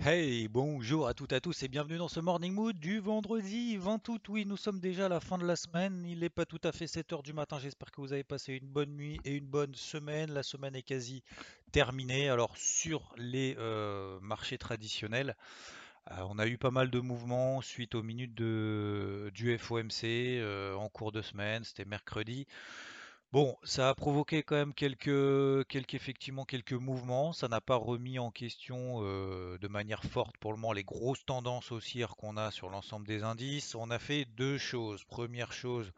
Hey, bonjour à toutes et à tous et bienvenue dans ce Morning Mood du vendredi 20 août. Oui, nous sommes déjà à la fin de la semaine. Il n'est pas tout à fait 7h du matin. J'espère que vous avez passé une bonne nuit et une bonne semaine. La semaine est quasi terminée. Alors, sur les euh, marchés traditionnels, euh, on a eu pas mal de mouvements suite aux minutes du FOMC euh, en cours de semaine. C'était mercredi. Bon, ça a provoqué quand même effectivement quelques mouvements. Ça n'a pas remis en question euh, de manière forte pour le moment les grosses tendances haussières qu'on a sur l'ensemble des indices. On a fait deux choses. Première chose,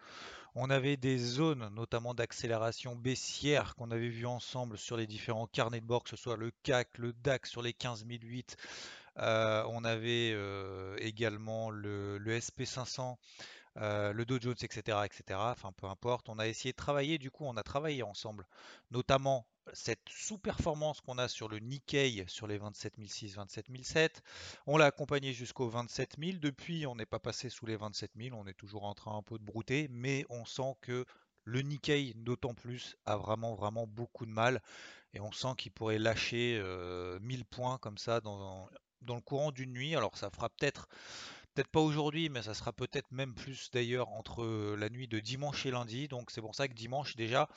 on avait des zones, notamment d'accélération baissière, qu'on avait vu ensemble sur les différents carnets de bord, que ce soit le CAC, le DAX sur les 15008. Euh, on avait euh, également le, le SP500 euh, le Dow Jones, etc., etc. Enfin, peu importe. On a essayé de travailler, du coup, on a travaillé ensemble, notamment cette sous-performance qu'on a sur le Nikkei sur les 27006, 27007. On l'a accompagné jusqu'aux 27000. Depuis, on n'est pas passé sous les 27000. On est toujours en train un peu de brouter, mais on sent que le Nikkei, d'autant plus, a vraiment, vraiment beaucoup de mal. Et on sent qu'il pourrait lâcher 1000 euh, points comme ça dans le courant d'une nuit. Alors, ça fera peut-être Peut-être pas aujourd'hui, mais ça sera peut-être même plus d'ailleurs entre euh, la nuit de dimanche et lundi. Donc c'est pour ça que dimanche déjà,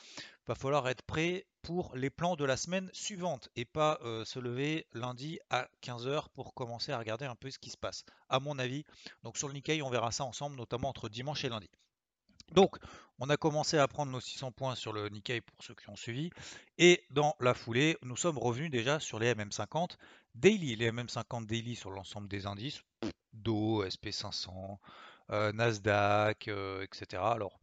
va falloir être prêt pour les plans de la semaine suivante et pas euh, se lever lundi à 15h pour commencer à regarder un peu ce qui se passe, à mon avis. Donc sur le Nikkei, on verra ça ensemble, notamment entre dimanche et lundi. Donc, on a commencé à prendre nos 600 points sur le Nikkei pour ceux qui ont suivi. Et dans la foulée, nous sommes revenus déjà sur les MM50 daily. Les MM50 daily sur l'ensemble des indices, Dow, SP500, euh, Nasdaq, euh, etc. Alors,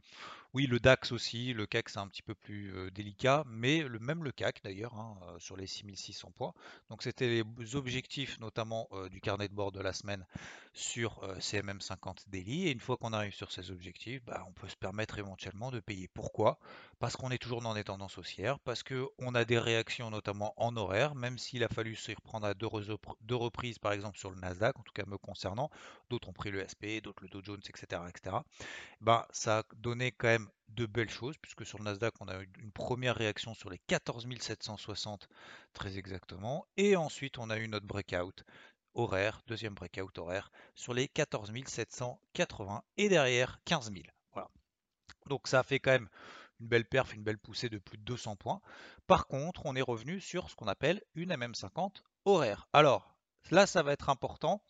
oui, le DAX aussi, le CAC c'est un petit peu plus euh, délicat, mais le, même le CAC d'ailleurs, hein, sur les 6600 points. Donc c'était les objectifs notamment du carnet de bord de la semaine sur CMM 50 daily. Et une fois qu'on arrive sur ces objectifs, bah, on peut se permettre éventuellement de payer. Pourquoi? Parce qu'on est toujours dans des tendances haussières, parce qu'on a des réactions notamment en horaire, même s'il a fallu se reprendre à deux, reprises par exemple sur le Nasdaq, en tout cas me concernant, d'autres ont pris le SP, d'autres le Dow Jones, etc. etc. Ben, ça a donné quand même de belles choses, puisque sur le Nasdaq, on a eu une première réaction sur les 14 760 très exactement, et ensuite on a eu notre breakout horaire, deuxième breakout horaire, sur les 14 780 et derrière 15 000. Voilà. Donc ça a fait quand même une belle perf, une belle poussée de plus de 200 points. Par contre, on est revenu sur ce qu'on appelle une MM50 horaire. Alors, là, ça va être important.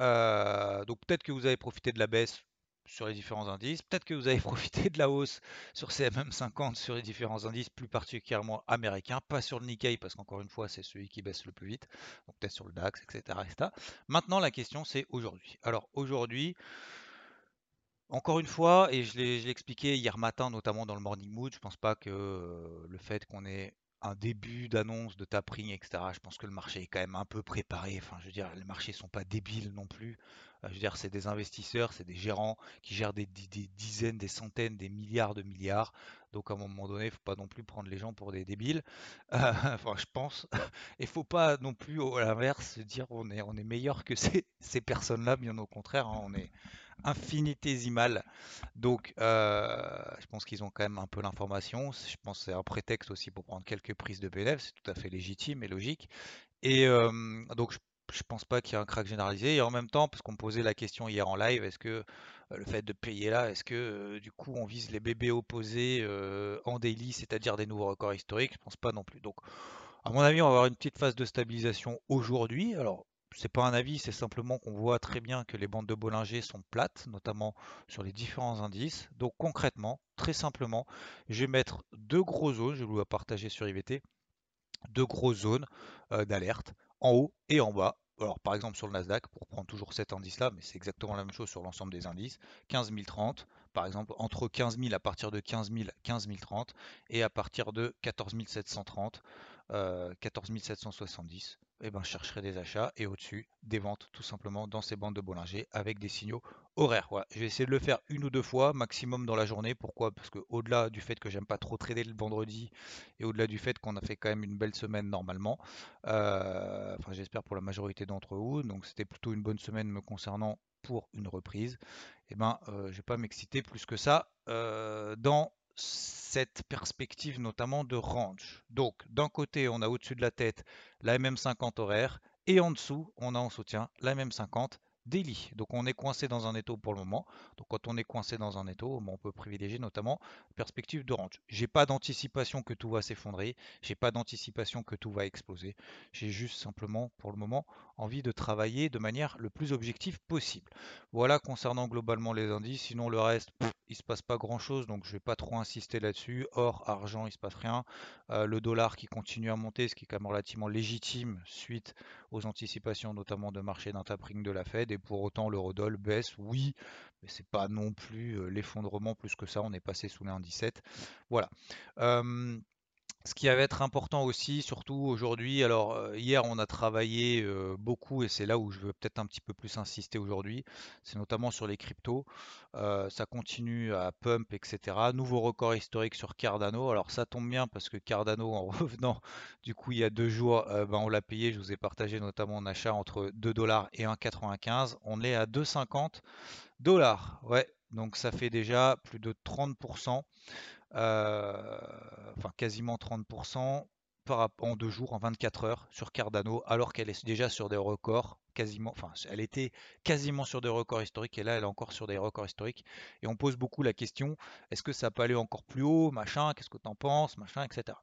Euh, donc peut-être que vous avez profité de la baisse sur les différents indices. Peut-être que vous avez profité de la hausse sur CMM50 sur les différents indices, plus particulièrement américains, pas sur le Nikkei, parce qu'encore une fois, c'est celui qui baisse le plus vite, donc peut-être sur le DAX, etc. Maintenant, la question, c'est aujourd'hui. Alors aujourd'hui, encore une fois, et je l'ai expliqué hier matin, notamment dans le Morning Mood, je pense pas que euh, le fait qu'on ait un début d'annonce de tapering, etc. Je pense que le marché est quand même un peu préparé. Enfin, je veux dire, les marchés sont pas débiles non plus. Euh, je veux dire, c'est des investisseurs, c'est des gérants qui gèrent des, dizaines, des centaines, des milliards de milliards. Donc à un moment donné, il faut pas non plus prendre les gens pour des débiles. Enfin, je pense. Il faut pas non plus, à l'inverse, se dire on est, meilleur que ces, ces personnes-là. Bien au contraire, hein, on est infinitésimale. Donc, euh, je pense qu'ils ont quand même un peu l'information. Je pense que c'est un prétexte aussi pour prendre quelques prises de bénéfices. C'est tout à fait légitime et logique. Et euh, donc, je, pense pas qu'il y ait un crack généralisé. Et en même temps, parce qu'on posait la question hier en live, est-ce que euh, le fait de payer là, est-ce que du coup on vise les bébés opposés en daily, c'est-à-dire des nouveaux records historiques? Je pense pas non plus. Donc, à mon avis, on va avoir une petite phase de stabilisation aujourd'hui. Alors, c'est pas un avis, c'est simplement qu'on voit très bien que les bandes de Bollinger sont plates, notamment sur les différents indices. Donc concrètement, très simplement, je vais mettre deux gros zones, je vais vous partager sur IVT, deux grosses zones euh, d'alerte, en haut et en bas. Alors par exemple sur le Nasdaq, pour prendre toujours cet indice-là, mais c'est exactement la même chose sur l'ensemble des indices, 15 030, par exemple entre 15 000 à partir de 15 000, 15 030, et à partir de 14 730, 14 770, eh ben, je chercherai des achats et au-dessus des ventes tout simplement dans ces bandes de Bollinger avec des signaux horaires. Voilà. Je vais essayer de le faire une ou deux fois maximum dans la journée. Pourquoi? Parce que au-delà du fait que j'aime pas trop trader le vendredi et au-delà du fait qu'on a fait quand même une belle semaine normalement, euh, enfin j'espère pour la majorité d'entre vous, donc c'était plutôt une bonne semaine me concernant pour une reprise, et eh ben euh, je vais pas m'exciter plus que ça euh, dans cette perspective notamment de range. Donc d'un côté on a au-dessus de la tête la MM50 horaire et en dessous on a en soutien la MM50 daily. Donc on est coincé dans un étau pour le moment. Donc quand on est coincé dans un étau, on peut privilégier notamment perspective de range. J'ai pas d'anticipation que tout va s'effondrer, j'ai pas d'anticipation que tout va exploser. J'ai juste simplement pour le moment envie de travailler de manière le plus objective possible. Voilà concernant globalement les indices, sinon le reste, il se passe pas grand chose, donc je vais pas trop insister là-dessus. Or, argent, il se passe rien. Euh, le dollar qui continue à monter, ce qui est quand même relativement légitime suite aux anticipations notamment de marché d'un tapering de la Fed. Et pour autant, l'eurodoll baisse, oui, mais c'est pas non plus euh, l'effondrement plus que ça. On est passé sous les 1,17. Voilà. Ce qui va être important aussi, surtout aujourd'hui, alors hier on a travaillé beaucoup et c'est là où je veux peut-être un petit peu plus insister aujourd'hui, c'est notamment sur les cryptos. Ça continue à pump, etc. Nouveau record historique sur Cardano. Alors ça tombe bien parce que Cardano, en revenant du coup il y a deux jours, ben, on l'a payé. Je vous ai partagé notamment en achat entre 2 dollars et 1,95. On est à 2,50 dollars. Ouais, donc ça fait déjà plus de 30%. Euh, enfin quasiment 30% par, en deux jours, en 24 heures sur Cardano, alors qu'elle est déjà sur des records quasiment, enfin, elle était quasiment sur des records historiques et là, elle est encore sur des records historiques. Et on pose beaucoup la question est-ce que ça peut aller encore plus haut, machin, qu'est-ce que tu en penses, machin, etc.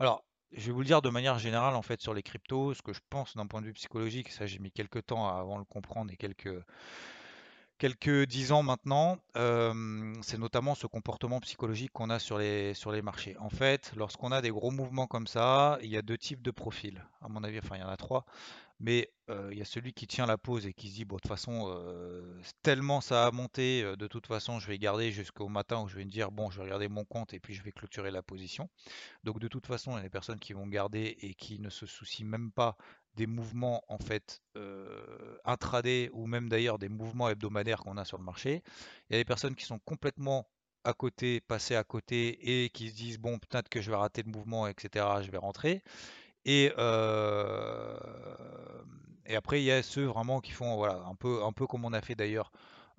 Alors, je vais vous le dire de manière générale, en fait, sur les cryptos, ce que je pense d'un point de vue psychologique, ça j'ai mis quelques temps avant de le comprendre et quelques quelques dix ans maintenant, c'est notamment ce comportement psychologique qu'on a sur les, marchés. En fait, lorsqu'on a des gros mouvements comme ça, il y a deux types de profils, à mon avis, enfin il y en a trois, mais il y a celui qui tient la pause et qui se dit, bon, de toute façon, tellement ça a monté, de toute façon, je vais garder jusqu'au matin où je vais me dire, bon, je vais regarder mon compte et puis je vais clôturer la position. Donc de toute façon, il y a des personnes qui vont garder et qui ne se soucient même pas des mouvements en fait euh, intraday ou même d'ailleurs des mouvements hebdomadaires qu'on a sur le marché. Il y a des personnes qui sont complètement à côté, passées à côté et qui se disent bon peut-être que je vais rater le mouvement, etc. Je vais rentrer. Et, euh, et après il y a ceux vraiment qui font voilà un peu un peu comme on a fait d'ailleurs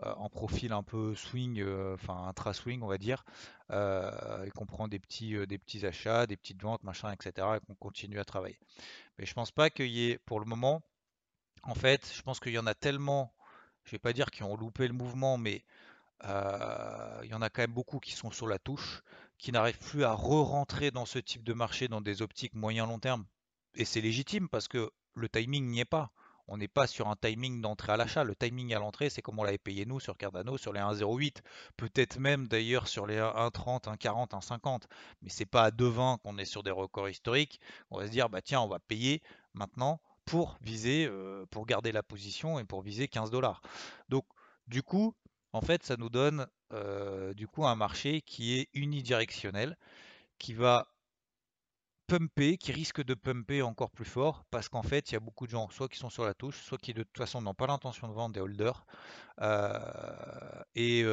en profil un peu swing, euh, enfin intra-swing on va dire, euh, et qu'on prend des petits, des petits achats, des petites ventes, machin, etc. et qu'on continue à travailler. Mais je pense pas qu'il y ait pour le moment, en fait, je pense qu'il y en a tellement, je vais pas dire qui ont loupé le mouvement, mais il y en a quand même beaucoup qui sont sur la touche, qui n'arrivent plus à re-rentrer dans ce type de marché dans des optiques moyen-long terme. Et c'est légitime parce que le timing n'y est pas on n'est pas sur un timing d'entrée à l'achat. Le timing à l'entrée, c'est comme on l'avait payé nous sur Cardano, sur les 1,08, peut-être même d'ailleurs sur les 1,30, 1,40, 1,50. Mais c'est pas à 2,20 qu'on est sur des records historiques. On va se dire, bah tiens, on va payer maintenant pour viser, euh, pour garder la position et pour viser 15 dollars. Donc, du coup, en fait, ça nous donne euh, du coup un marché qui est unidirectionnel, qui va pumper, qui risque de pumper encore plus fort, parce qu'en fait, il y a beaucoup de gens, soit qui sont sur la touche, soit qui de toute façon n'ont pas l'intention de vendre des holders. Euh, et,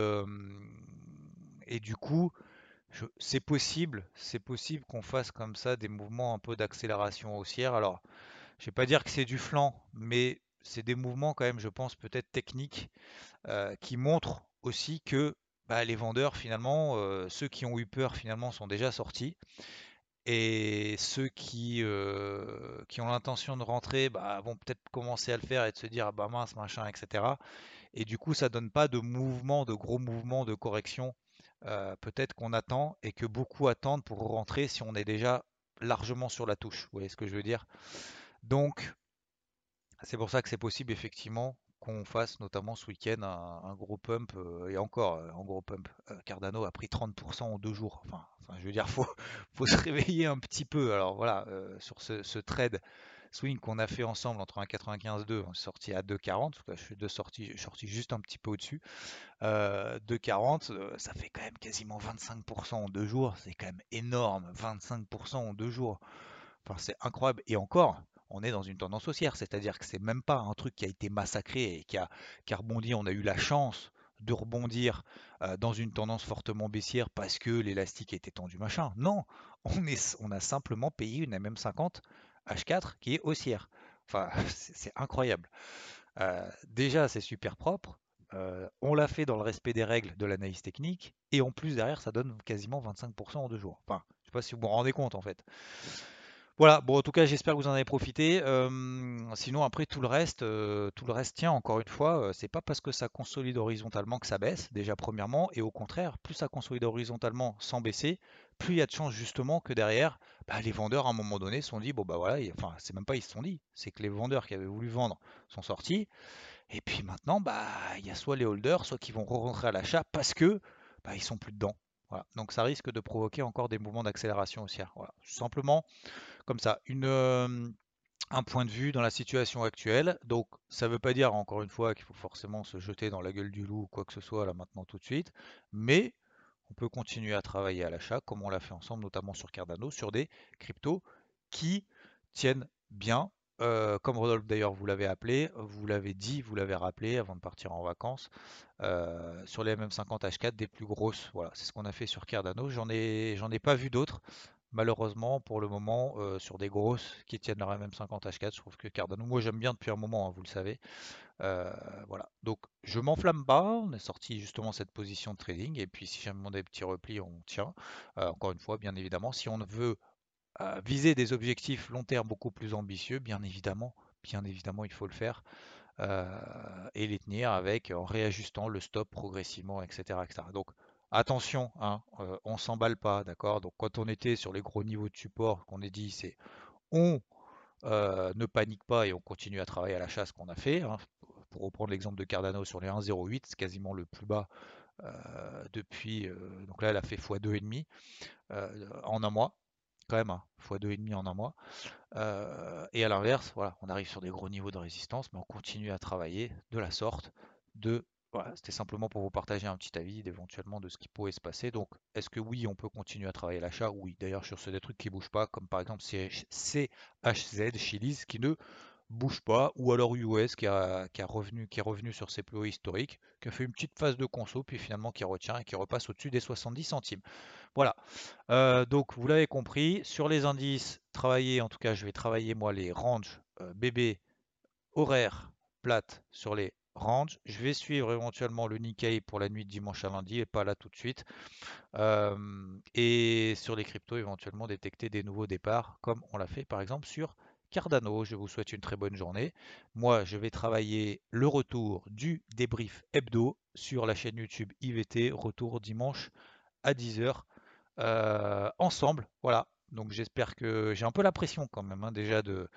et du coup, c'est possible, c'est possible qu'on fasse comme ça des mouvements un peu d'accélération haussière. Alors, je vais pas dire que c'est du flanc, mais c'est des mouvements quand même, je pense, peut-être techniques, euh, qui montrent aussi que bah, les vendeurs, finalement, euh, ceux qui ont eu peur, finalement, sont déjà sortis. Et ceux qui, euh, qui ont l'intention de rentrer bah, vont peut-être commencer à le faire et de se dire ah bah mince, machin, etc. Et du coup, ça donne pas de mouvement, de gros mouvements de correction euh, peut-être qu'on attend et que beaucoup attendent pour rentrer si on est déjà largement sur la touche. Vous voyez ce que je veux dire? Donc, c'est pour ça que c'est possible effectivement qu'on fasse notamment ce week-end un, gros pump euh, et encore euh, un gros pump. Euh, Cardano a pris 30% en deux jours. Enfin, je veux dire, faut, faut se réveiller un petit peu. Alors voilà, sur ce, trade swing qu'on a fait ensemble entre 1,95 on est sorti à 2,40. Je suis de sortie, sorti juste un petit peu au-dessus. 2,40, ça fait quand même quasiment 25% en deux jours. C'est quand même énorme, 25% en deux jours. Enfin, c'est incroyable. Et encore, on est dans une tendance haussière, c'est-à-dire que c'est même pas un truc qui a été massacré et qui a, rebondi. On a eu la chance de rebondir euh, dans une tendance fortement baissière parce que l'élastique était tendu, machin. Non, on a simplement payé une MM50 H4 qui est haussière. Enfin, c'est incroyable. Euh, déjà, c'est super propre. Euh, on l'a fait dans le respect des règles de l'analyse technique. Et en plus, derrière, ça donne quasiment 25% en deux jours. Enfin, je ne sais pas si vous vous rendez compte en fait. Voilà, bon en tout cas j'espère que vous en avez profité. sinon après tout le reste, tout le reste tient encore une fois, c'est pas parce que ça consolide horizontalement que ça baisse, déjà premièrement, et au contraire, plus ça consolide horizontalement sans baisser, plus il y a de chances justement que derrière, bah, les vendeurs à un moment donné se sont dit bon bah voilà, enfin c'est même pas ils se sont dit, c'est que les vendeurs qui avaient voulu vendre sont sortis, et puis maintenant bah il y a soit les holders, soit qui vont rentrer à l'achat parce que bah, ils sont plus dedans. Donc ça risque de provoquer encore des mouvements d'accélération haussière. Voilà. Simplement, comme ça, un point de vue dans la situation actuelle. Donc, ça ne veut pas dire, encore une fois, qu'il faut forcément se jeter dans la gueule du loup ou quoi que ce soit là maintenant tout de suite, mais on peut continuer à travailler à l'achat, comme on l'a fait ensemble, notamment sur Cardano, sur des cryptos qui tiennent bien. Comme Rodolphe d'ailleurs vous l'avez appelé, vous l'avez dit, vous l'avez rappelé avant de partir en vacances, sur les MM50 H4 des plus grosses. Voilà, c'est ce qu'on a fait sur Cardano. J'en ai, pas vu d'autres malheureusement, pour le moment, sur des grosses qui tiennent leur MM50 H4, je trouve que Cardano, moi j'aime bien depuis un moment, hein, vous le savez. Voilà, donc je m'enflamme pas, on est sorti justement cette position de trading, et puis si jamais des petits replis, on tient. Encore une fois, bien évidemment, si on veut viser des objectifs long terme beaucoup plus ambitieux, bien évidemment, bien évidemment, il faut le faire. et les tenir avec en réajustant le stop progressivement, etc. etc. Donc Attention, hein, euh, on s'emballe pas, d'accord? Donc quand on était sur les gros niveaux de support, qu'on a dit, c'est on euh, ne panique pas et on continue à travailler à la chasse qu'on a fait. Hein. Pour reprendre l'exemple de Cardano sur les 1,08, c'est quasiment le plus bas euh, depuis. donc là, elle a fait x2,5 en un mois, quand même, hein, x2,5 en un mois. et à l'inverse, voilà, on arrive sur des gros niveaux de résistance, mais on continue à travailler de la sorte de voilà, c'était simplement pour vous partager un petit avis éventuellement de ce qui pourrait se passer. Donc, est-ce que oui, on peut continuer à travailler l'achat? Oui, d'ailleurs, sur ce des trucs qui ne bougent pas, comme par exemple CHZ, Chili's, qui ne bouge pas, ou alors US qui, a, revenu, qui est revenu sur ses plus hauts historiques, qui a fait une petite phase de conso, puis finalement qui retient et qui repasse au-dessus des 70 centimes. Voilà, euh, donc vous l'avez compris, sur les indices, travailler, en tout cas je vais travailler moi les ranges euh, BB horaires plates sur les range. Je vais suivre éventuellement le Nikkei pour la nuit de dimanche à lundi et pas là tout de suite. et sur les cryptos, éventuellement détecter des nouveaux départs comme on l'a fait par exemple sur Cardano. Je vous souhaite une très bonne journée. Moi, je vais travailler le retour du débrief hebdo sur la chaîne YouTube IVT. Retour dimanche à 10h ensemble. Voilà. Donc j'espère que j'ai un peu la pression quand même hein, déjà de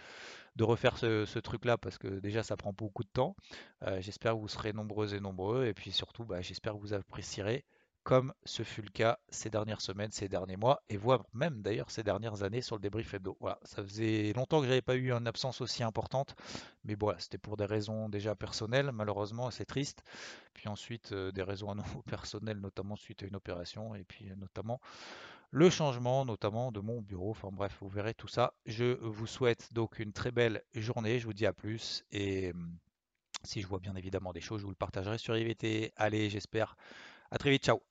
de refaire ce, truc-là parce que déjà ça prend beaucoup de temps. Euh, j'espère que vous serez nombreux et nombreux et puis surtout bah, j'espère que vous apprécierez comme ce fut le cas ces dernières semaines, ces derniers mois, et voire même d'ailleurs ces dernières années sur le débrief hebdo. Voilà, ça faisait longtemps que j'avais pas eu une absence aussi importante, mais voilà, c'était pour des raisons déjà personnelles, malheureusement, c'est triste. Puis ensuite euh, des raisons à nouveau personnelles, notamment suite à une opération, et puis notamment le changement notamment de mon bureau. Enfin bref, vous verrez tout ça. Je vous souhaite donc une très belle journée. Je vous dis à plus. Et hum, si je vois bien évidemment des choses, je vous le partagerai sur IVT. Allez, j'espère. À très vite. Ciao.